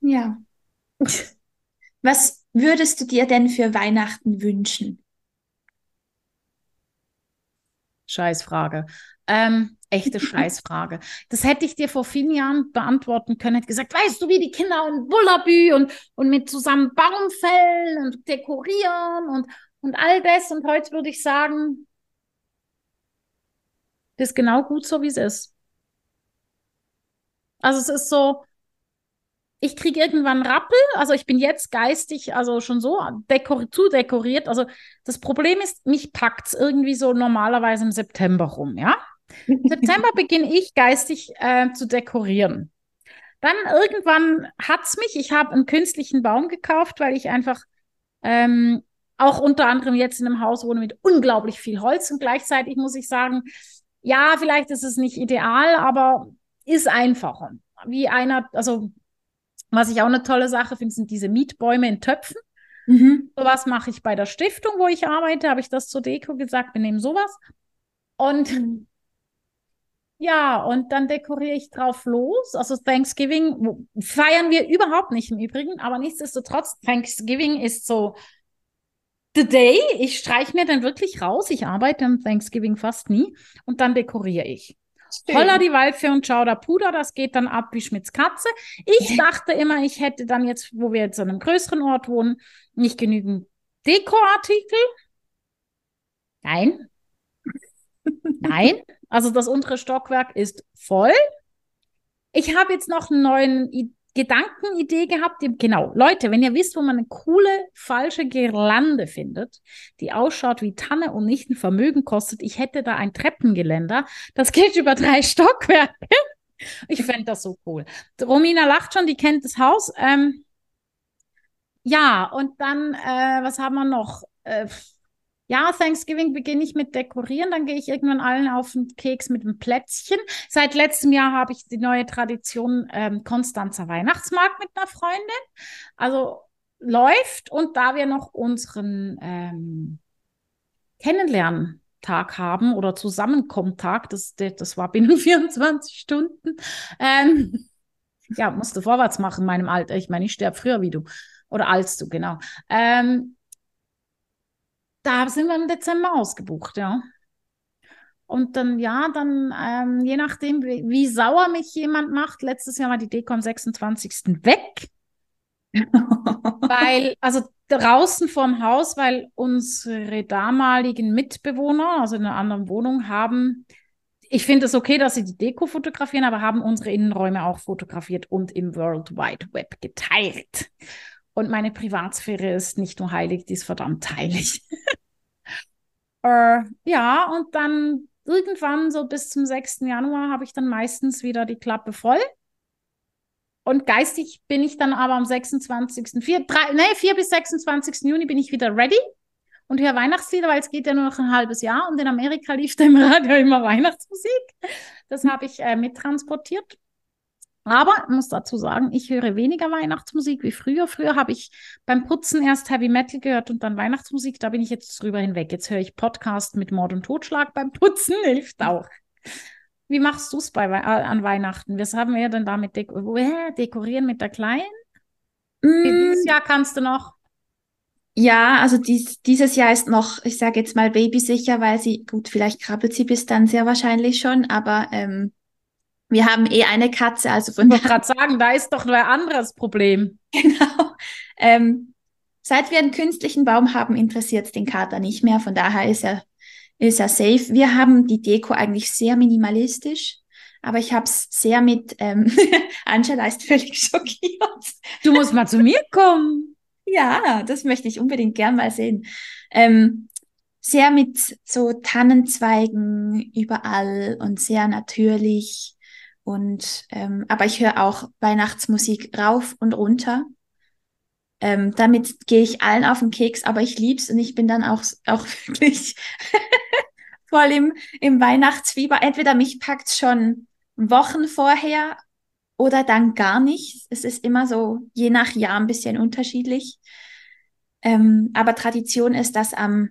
ja. Was würdest du dir denn für Weihnachten wünschen? Scheißfrage. Ähm, echte Scheißfrage. Das hätte ich dir vor vielen Jahren beantworten können. Hätte gesagt, weißt du, wie die Kinder in Bullabü und, und mit zusammen Baum fällen und dekorieren und, und all das. Und heute würde ich sagen, das ist genau gut so, wie es ist. Also es ist so, ich kriege irgendwann Rappel, also ich bin jetzt geistig, also schon so dekor zu dekoriert. Also das Problem ist, mich packt es irgendwie so normalerweise im September rum, ja? Im September beginne ich geistig äh, zu dekorieren. Dann irgendwann hat's mich, ich habe einen künstlichen Baum gekauft, weil ich einfach ähm, auch unter anderem jetzt in einem Haus wohne mit unglaublich viel Holz und gleichzeitig muss ich sagen, ja, vielleicht ist es nicht ideal, aber ist einfacher. Wie einer, also was ich auch eine tolle Sache finde, sind diese Mietbäume in Töpfen. Mhm. Sowas mache ich bei der Stiftung, wo ich arbeite, habe ich das zur Deko gesagt, wir nehmen sowas. Und ja, und dann dekoriere ich drauf los. Also Thanksgiving feiern wir überhaupt nicht im Übrigen, aber nichtsdestotrotz, Thanksgiving ist so the day. Ich streiche mir dann wirklich raus. Ich arbeite am Thanksgiving fast nie und dann dekoriere ich. Holla die Waldfee und Chowder Puder, das geht dann ab wie Schmitz Katze. Ich dachte immer, ich hätte dann jetzt, wo wir jetzt an einem größeren Ort wohnen, nicht genügend Dekoartikel. Nein. Nein. Also das untere Stockwerk ist voll. Ich habe jetzt noch einen neuen Gedankenidee gehabt. Genau, Leute, wenn ihr wisst, wo man eine coole falsche Girlande findet, die ausschaut wie Tanne und nicht ein Vermögen kostet, ich hätte da ein Treppengeländer. Das geht über drei Stockwerke. Ich fände das so cool. Romina lacht schon, die kennt das Haus. Ähm, ja, und dann, äh, was haben wir noch? Äh, ja, Thanksgiving beginne ich mit Dekorieren, dann gehe ich irgendwann allen auf den Keks mit einem Plätzchen. Seit letztem Jahr habe ich die neue Tradition ähm, Konstanzer Weihnachtsmarkt mit einer Freundin. Also läuft und da wir noch unseren ähm, Kennenlerntag haben oder Zusammenkommtag, das, das war binnen 24 Stunden, ähm, ja, musste vorwärts machen in meinem Alter. Ich meine, ich sterbe früher wie du oder als du, genau. Ähm, da sind wir im Dezember ausgebucht, ja. Und dann, ja, dann, ähm, je nachdem, wie, wie, sauer mich jemand macht, letztes Jahr war die Deko am 26. weg. weil, also draußen vorm Haus, weil unsere damaligen Mitbewohner, also in einer anderen Wohnung, haben, ich finde es okay, dass sie die Deko fotografieren, aber haben unsere Innenräume auch fotografiert und im World Wide Web geteilt. Und meine Privatsphäre ist nicht nur heilig, die ist verdammt heilig. äh, ja, und dann irgendwann so bis zum 6. Januar habe ich dann meistens wieder die Klappe voll. Und geistig bin ich dann aber am 26. 4, 3, nee, 4 bis 26. Juni bin ich wieder ready und höre Weihnachtslieder, weil es geht ja nur noch ein halbes Jahr und in Amerika lief da im Radio immer Weihnachtsmusik. Das habe ich äh, mittransportiert. Aber ich muss dazu sagen, ich höre weniger Weihnachtsmusik wie früher. Früher habe ich beim Putzen erst Heavy Metal gehört und dann Weihnachtsmusik. Da bin ich jetzt drüber hinweg. Jetzt höre ich Podcast mit Mord und Totschlag beim Putzen. Hilft auch. Wie machst du es bei äh, an Weihnachten? Was haben wir denn damit deko äh, dekorieren mit der Kleinen? Mm. Dieses Jahr kannst du noch. Ja, also dies, dieses Jahr ist noch, ich sage jetzt mal babysicher, weil sie, gut, vielleicht krabbelt sie bis dann sehr wahrscheinlich schon, aber ähm, wir haben eh eine Katze, also von. Ich wollte gerade sagen, da ist doch ein anderes Problem. Genau. Ähm, seit wir einen künstlichen Baum haben, interessiert es den Kater nicht mehr. Von daher ist er, ist er safe. Wir haben die Deko eigentlich sehr minimalistisch, aber ich habe es sehr mit. Ähm, Angela ist völlig schockiert. Du musst mal zu mir kommen. Ja, das möchte ich unbedingt gern mal sehen. Ähm, sehr mit so Tannenzweigen überall und sehr natürlich. Und ähm, aber ich höre auch Weihnachtsmusik rauf und runter. Ähm, damit gehe ich allen auf den Keks, aber ich lieb's und ich bin dann auch, auch wirklich voll im, im Weihnachtsfieber. Entweder mich packt's schon Wochen vorher oder dann gar nicht. Es ist immer so je nach Jahr ein bisschen unterschiedlich. Ähm, aber Tradition ist, dass am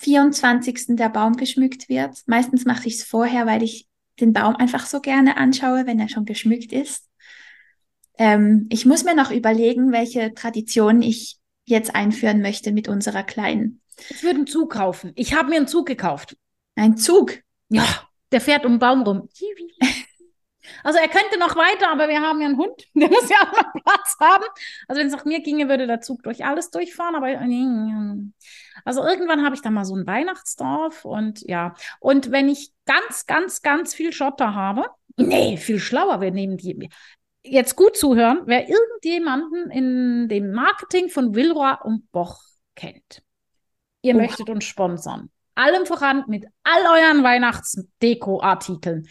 24. der Baum geschmückt wird. Meistens mache ich es vorher, weil ich den Baum einfach so gerne anschaue, wenn er schon geschmückt ist. Ähm, ich muss mir noch überlegen, welche Tradition ich jetzt einführen möchte mit unserer Kleinen. Ich würde einen Zug kaufen. Ich habe mir einen Zug gekauft. Ein Zug? Ja, der fährt um den Baum rum. Also er könnte noch weiter, aber wir haben ja einen Hund, der muss ja auch noch Platz haben. Also wenn es nach mir ginge, würde der Zug durch alles durchfahren, aber also irgendwann habe ich da mal so ein Weihnachtsdorf und ja. Und wenn ich ganz, ganz, ganz viel Schotter habe, nee, viel schlauer, wir nehmen die. Jetzt gut zuhören, wer irgendjemanden in dem Marketing von Wilroy und Boch kennt. Ihr oh. möchtet uns sponsern. Allem voran mit all euren Weihnachtsdeko-Artikeln.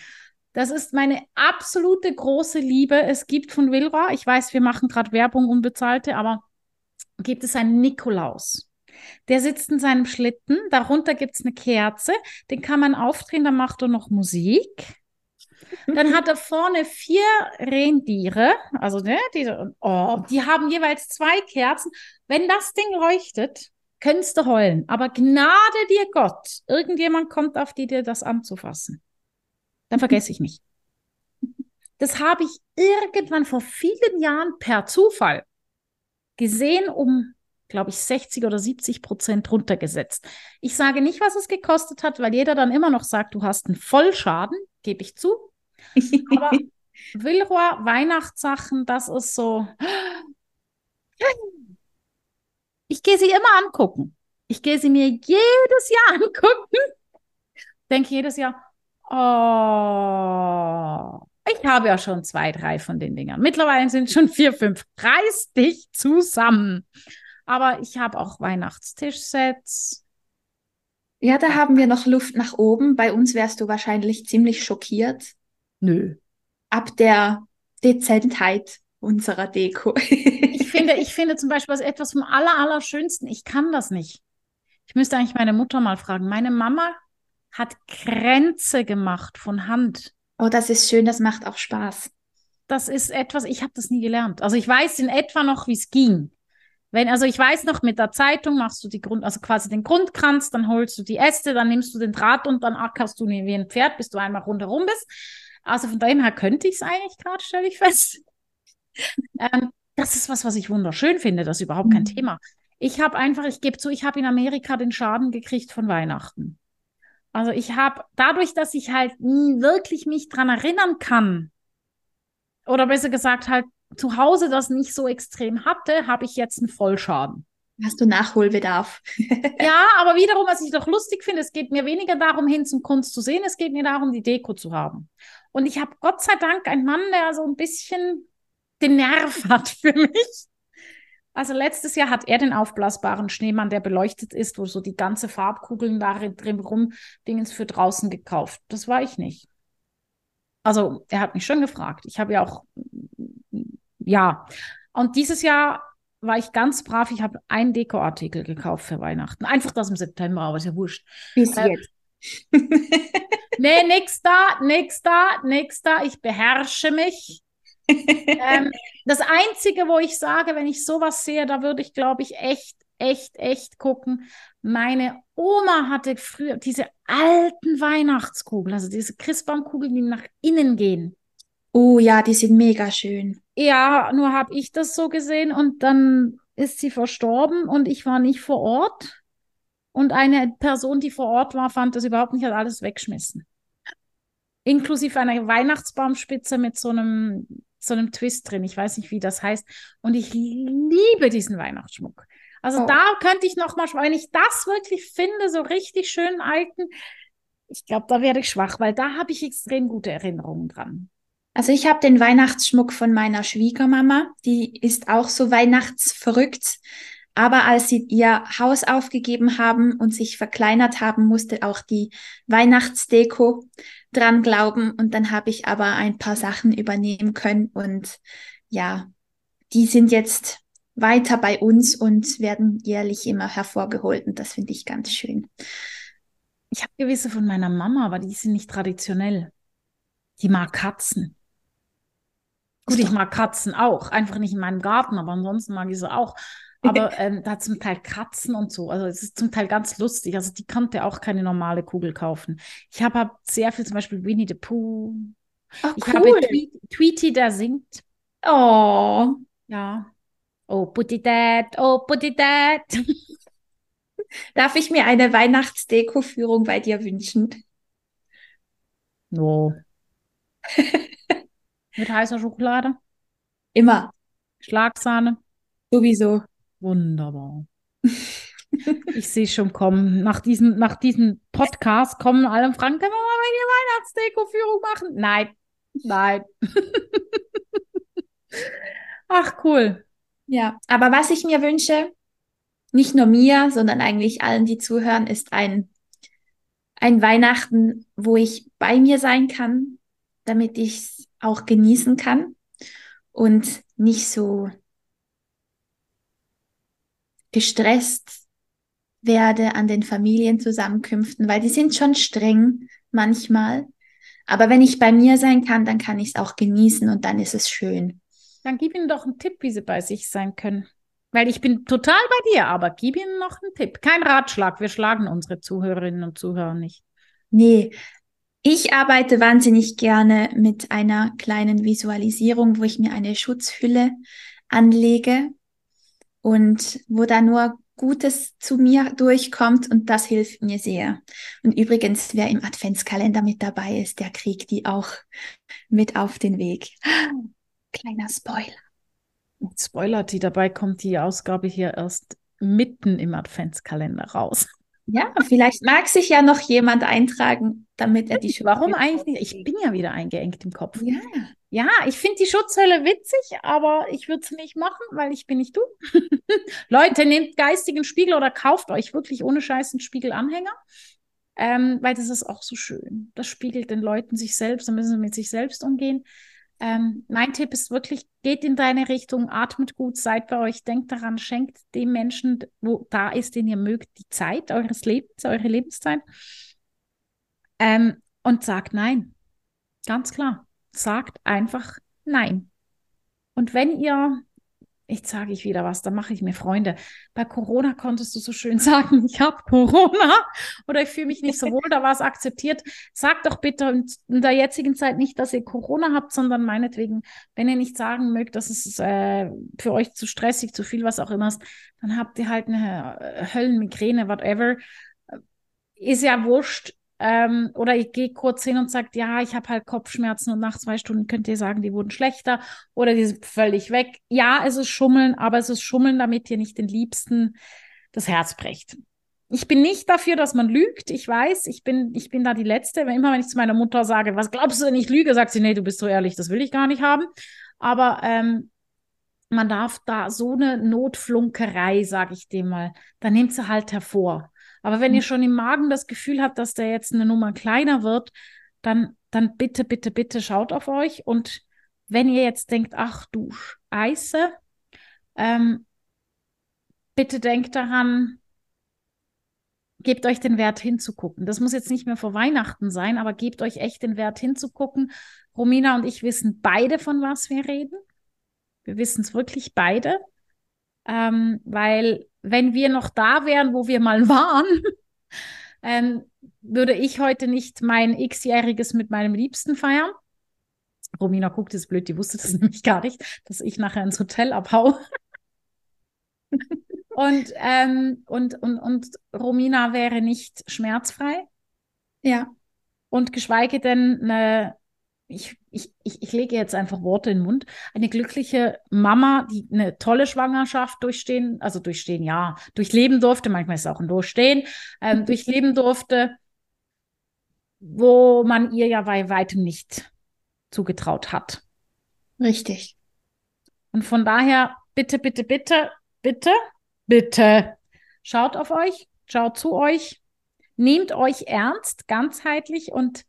Das ist meine absolute große Liebe. Es gibt von Wilra, ich weiß, wir machen gerade Werbung unbezahlte, aber gibt es einen Nikolaus. Der sitzt in seinem Schlitten, darunter gibt es eine Kerze, den kann man aufdrehen, dann macht er noch Musik. Dann hat er vorne vier Rendiere, also ne, die, oh, die haben jeweils zwei Kerzen. Wenn das Ding leuchtet, könntest du heulen. Aber Gnade dir Gott, irgendjemand kommt auf die, dir das anzufassen dann vergesse ich mich. Das habe ich irgendwann vor vielen Jahren per Zufall gesehen, um, glaube ich, 60 oder 70 Prozent runtergesetzt. Ich sage nicht, was es gekostet hat, weil jeder dann immer noch sagt, du hast einen Vollschaden, gebe ich zu. Aber Villeroy Weihnachtssachen, das ist so. Ich gehe sie immer angucken. Ich gehe sie mir jedes Jahr angucken. Denke jedes Jahr, Oh, ich habe ja schon zwei, drei von den Dingern. Mittlerweile sind schon vier, fünf. Reiß dich zusammen. Aber ich habe auch Weihnachtstischsets. Ja, da haben wir noch Luft nach oben. Bei uns wärst du wahrscheinlich ziemlich schockiert Nö. ab der Dezentheit unserer Deko. Ich finde, ich finde zum Beispiel was etwas vom Aller, Allerschönsten. Ich kann das nicht. Ich müsste eigentlich meine Mutter mal fragen. Meine Mama hat Kränze gemacht von Hand. Oh, das ist schön, das macht auch Spaß. Das ist etwas, ich habe das nie gelernt. Also ich weiß in etwa noch, wie es ging. Wenn, also ich weiß noch, mit der Zeitung machst du die Grund, also quasi den Grundkranz, dann holst du die Äste, dann nimmst du den Draht und dann ackerst du wie ein Pferd, bis du einmal rundherum bist. Also von daher her könnte ich es eigentlich gerade, stelle ich fest. ähm, das ist was, was ich wunderschön finde. Das ist überhaupt kein Mhm. Thema. Ich habe einfach, ich gebe zu, ich habe in Amerika den Schaden gekriegt von Weihnachten. Also ich habe, dadurch, dass ich halt nie wirklich mich dran erinnern kann, oder besser gesagt halt zu Hause das nicht so extrem hatte, habe ich jetzt einen Vollschaden. Hast du Nachholbedarf? Ja, aber wiederum, was ich doch lustig finde, es geht mir weniger darum, hin zum Kunst zu sehen, es geht mir darum, die Deko zu haben. Und ich habe Gott sei Dank einen Mann, der so ein bisschen den Nerv hat für mich. Also letztes Jahr hat er den aufblasbaren Schneemann, der beleuchtet ist, wo so die ganze Farbkugeln da drin rum Dingens für draußen gekauft. Das war ich nicht. Also er hat mich schon gefragt. Ich habe ja auch, ja. Und dieses Jahr war ich ganz brav. Ich habe einen Dekoartikel gekauft für Weihnachten. Einfach das im September, aber ist ja wurscht. Bis Äh, jetzt. Nee, nix da, nix da, nix da. Ich beherrsche mich. Ähm, das Einzige, wo ich sage, wenn ich sowas sehe, da würde ich, glaube ich, echt, echt, echt gucken. Meine Oma hatte früher diese alten Weihnachtskugeln, also diese Christbaumkugeln, die nach innen gehen. Oh ja, die sind mega schön. Ja, nur habe ich das so gesehen und dann ist sie verstorben und ich war nicht vor Ort. Und eine Person, die vor Ort war, fand das überhaupt nicht, hat alles weggeschmissen. Inklusive einer Weihnachtsbaumspitze mit so einem, so einem Twist drin. Ich weiß nicht, wie das heißt. Und ich liebe diesen Weihnachtsschmuck. Also Oh. da könnte ich noch mal, wenn ich das wirklich finde, so richtig schönen alten, ich glaube, da werde ich schwach, weil da habe ich extrem gute Erinnerungen dran. Also ich habe den Weihnachtsschmuck von meiner Schwiegermama. Die ist auch so weihnachtsverrückt. Aber als sie ihr Haus aufgegeben haben und sich verkleinert haben, musste auch die Weihnachtsdeko dran glauben. Und dann habe ich aber ein paar Sachen übernehmen können. Und ja, die sind jetzt weiter bei uns und werden jährlich immer hervorgeholt. Und das finde ich ganz schön. Ich habe gewisse von meiner Mama, aber die sind nicht traditionell. Die mag Katzen. Gut, ich mag Katzen auch. Einfach nicht in meinem Garten, aber ansonsten mag ich sie auch. Aber ähm, da zum Teil Katzen und so. Also es ist zum Teil ganz lustig. Also die konnte auch keine normale Kugel kaufen. Ich habe hab sehr viel zum Beispiel Winnie the Pooh. Oh, Ich habe cool. Tweet, Tweety, der singt. Oh, Ja. Oh, Putty Dad, oh, Putty Dad. darf ich mir eine Weihnachtsdeko-Führung bei dir wünschen? No. Mit heißer Schokolade, Immer, Schlagsahne. sowieso. Wunderbar. Ich sehe schon kommen. Nach diesem, nach diesem Podcast kommen alle fragen, können wir mal eine Weihnachtsdeko-Führung machen? Nein, nein. Ach, cool. Ja, aber was ich mir wünsche, nicht nur mir, sondern eigentlich allen, die zuhören, ist ein, ein Weihnachten, wo ich bei mir sein kann, damit ich es auch genießen kann und nicht so gestresst werde an den Familienzusammenkünften, weil die sind schon streng manchmal. Aber wenn ich bei mir sein kann, dann kann ich es auch genießen und dann ist es schön. Dann gib ihnen doch einen Tipp, wie sie bei sich sein können. Weil ich bin total bei dir, aber gib ihnen noch einen Tipp. Kein Ratschlag. Wir schlagen unsere Zuhörerinnen und Zuhörer nicht. Nee, ich arbeite wahnsinnig gerne mit einer kleinen Visualisierung, wo ich mir eine Schutzhülle anlege und wo da nur Gutes zu mir durchkommt und das hilft mir sehr. Und übrigens, wer im Adventskalender mit dabei ist, der kriegt die auch mit auf den Weg. Kleiner Spoiler. Spoiler, die dabei kommt die Ausgabe hier erst mitten im Adventskalender raus. Ja, vielleicht mag sich ja noch jemand eintragen, damit er die Warum eigentlich nicht? Ich bin ja wieder eingeengt im Kopf. Ja, Ja, ich finde die Schutzhölle witzig, aber ich würde sie nicht machen, weil ich bin nicht du. Leute, nehmt geistigen Spiegel oder kauft euch wirklich ohne Scheiß einen Spiegelanhänger. Ähm, weil das ist auch so schön. Das spiegelt den Leuten sich selbst, da müssen sie mit sich selbst umgehen. Ähm, mein Tipp ist wirklich, geht in deine Richtung, atmet gut, seid bei euch, denkt daran, schenkt dem Menschen, wo da ist, den ihr mögt, die Zeit eures Lebens, eure Lebenszeit. Ähm, und sagt nein. Ganz klar. Sagt einfach nein. Und wenn ihr Jetzt sage ich wieder was, da mache ich mir Freunde. Bei Corona konntest du so schön sagen, ich habe Corona oder ich fühle mich nicht so wohl, da war es akzeptiert. Sagt doch bitte in der jetzigen Zeit nicht, dass ihr Corona habt, sondern meinetwegen, wenn ihr nicht sagen mögt, dass es äh, für euch zu stressig, zu viel, was auch immer ist, dann habt ihr halt eine äh, Höllenmigräne, whatever. Ist ja wurscht. Ähm, oder ich gehe kurz hin und sage, ja, ich habe halt Kopfschmerzen und nach zwei Stunden könnt ihr sagen, die wurden schlechter oder die sind völlig weg. Ja, es ist Schummeln, aber es ist Schummeln, damit ihr nicht den Liebsten das Herz brecht. Ich bin nicht dafür, dass man lügt. Ich weiß, ich bin, ich bin da die Letzte. Immer wenn ich zu meiner Mutter sage, was glaubst du, wenn ich lüge, sagt sie, nee, du bist so ehrlich, das will ich gar nicht haben. Aber ähm, man darf da so eine Notflunkerei, sage ich dem mal, da nimmt sie halt hervor. Aber wenn ihr hm. schon im Magen das Gefühl habt, dass der jetzt eine Nummer kleiner wird, dann, dann bitte, bitte, bitte schaut auf euch. Und wenn ihr jetzt denkt, ach du Scheiße, ähm, bitte denkt daran, gebt euch den Wert hinzugucken. Das muss jetzt nicht mehr vor Weihnachten sein, aber gebt euch echt den Wert hinzugucken. Romina und ich wissen beide, von was wir reden. Wir wissen es wirklich beide, ähm, weil wenn wir noch da wären, wo wir mal waren, ähm, würde ich heute nicht mein X-jähriges mit meinem Liebsten feiern. Romina guckt jetzt blöd, die wusste das nämlich gar nicht, dass ich nachher ins Hotel abhau. und, ähm, und, und, und Romina wäre nicht schmerzfrei. Ja. Und geschweige denn eine ich, ich, ich, ich lege jetzt einfach Worte in den Mund, eine glückliche Mama, die eine tolle Schwangerschaft durchstehen, also durchstehen, ja, durchleben durfte, manchmal ist es auch ein Durchstehen, ähm, durchleben durfte, wo man ihr ja bei weitem nicht zugetraut hat. Richtig. Und von daher, bitte, bitte, bitte, bitte, bitte, schaut auf euch, schaut zu euch, nehmt euch ernst, ganzheitlich und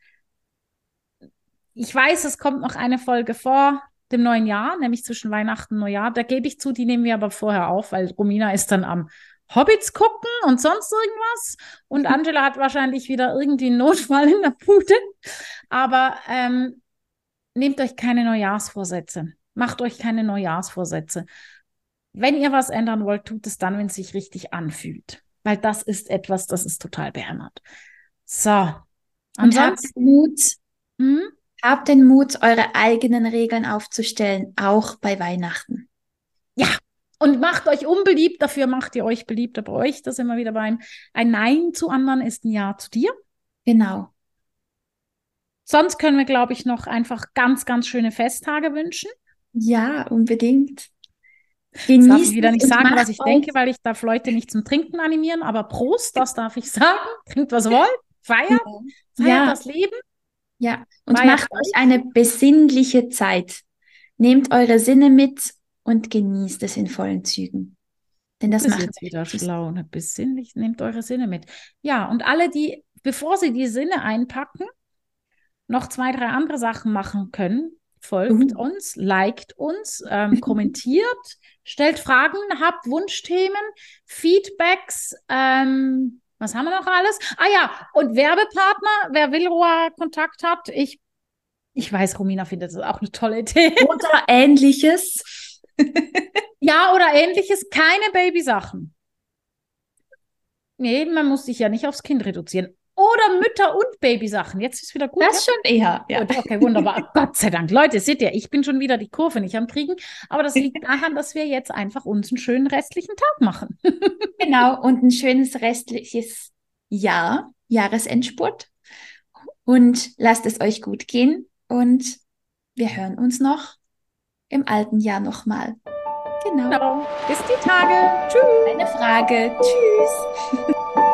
ich weiß, es kommt noch eine Folge vor dem neuen Jahr, nämlich zwischen Weihnachten und Neujahr. Da gebe ich zu, die nehmen wir aber vorher auf, weil Romina ist dann am Hobbits gucken und sonst irgendwas. Und. Angela hat wahrscheinlich wieder irgendwie einen Notfall in der Pute. Aber ähm, nehmt euch keine Neujahrsvorsätze. Macht euch keine Neujahrsvorsätze. Wenn ihr was ändern wollt, tut es dann, wenn es sich richtig anfühlt. Weil das ist etwas, das ist total behämmert. So. Ansonsten. Mut. Hm? Habt den Mut, eure eigenen Regeln aufzustellen, auch bei Weihnachten. Ja, und macht euch unbeliebt, dafür macht ihr euch beliebter bei euch. Das immer wieder beim ein Nein zu anderen ist ein Ja zu dir. Genau. Sonst können wir, glaube ich, noch einfach ganz, ganz schöne Festtage wünschen. Ja, unbedingt. Genießt das darf ich wieder nicht sagen, was ich denke, weil ich darf Leute nicht zum Trinken animieren, aber Prost, das darf ich sagen. Trinkt, was ihr wollt, feiert, feiert ja. das Leben. Ja, und War macht ja euch eine besinnliche Zeit. Nehmt eure Sinne mit und genießt es in vollen Zügen. Denn das, das macht jetzt wieder schlau. Ne? Besinnlich, nehmt eure Sinne mit. Ja, und alle, die, bevor sie die Sinne einpacken, noch zwei, drei andere Sachen machen können, folgt uh. uns, liked uns, ähm, kommentiert, stellt Fragen, habt Wunschthemen, Feedbacks, ähm, was haben wir noch alles? Ah ja, und Werbepartner, wer Willrohr Kontakt hat, ich, ich weiß, Romina findet das auch eine tolle Idee. Oder ähnliches. ja, oder ähnliches, keine Babysachen. Nee, man muss sich ja nicht aufs Kind reduzieren. Oder Mütter- und Babysachen. Jetzt ist wieder gut. Das ja? schon eher. Ja. okay, wunderbar. Gott sei Dank. Leute, seht ihr, ich bin schon wieder die Kurve nicht am Kriegen. Aber das liegt daran, dass wir jetzt einfach uns einen schönen restlichen Tag machen. genau, und ein schönes restliches Jahr, Jahresendspurt. Und lasst es euch gut gehen. Und wir hören uns noch im alten Jahr nochmal. Genau. genau. Bis die Tage. Tschüss. Eine Frage. Tschüss.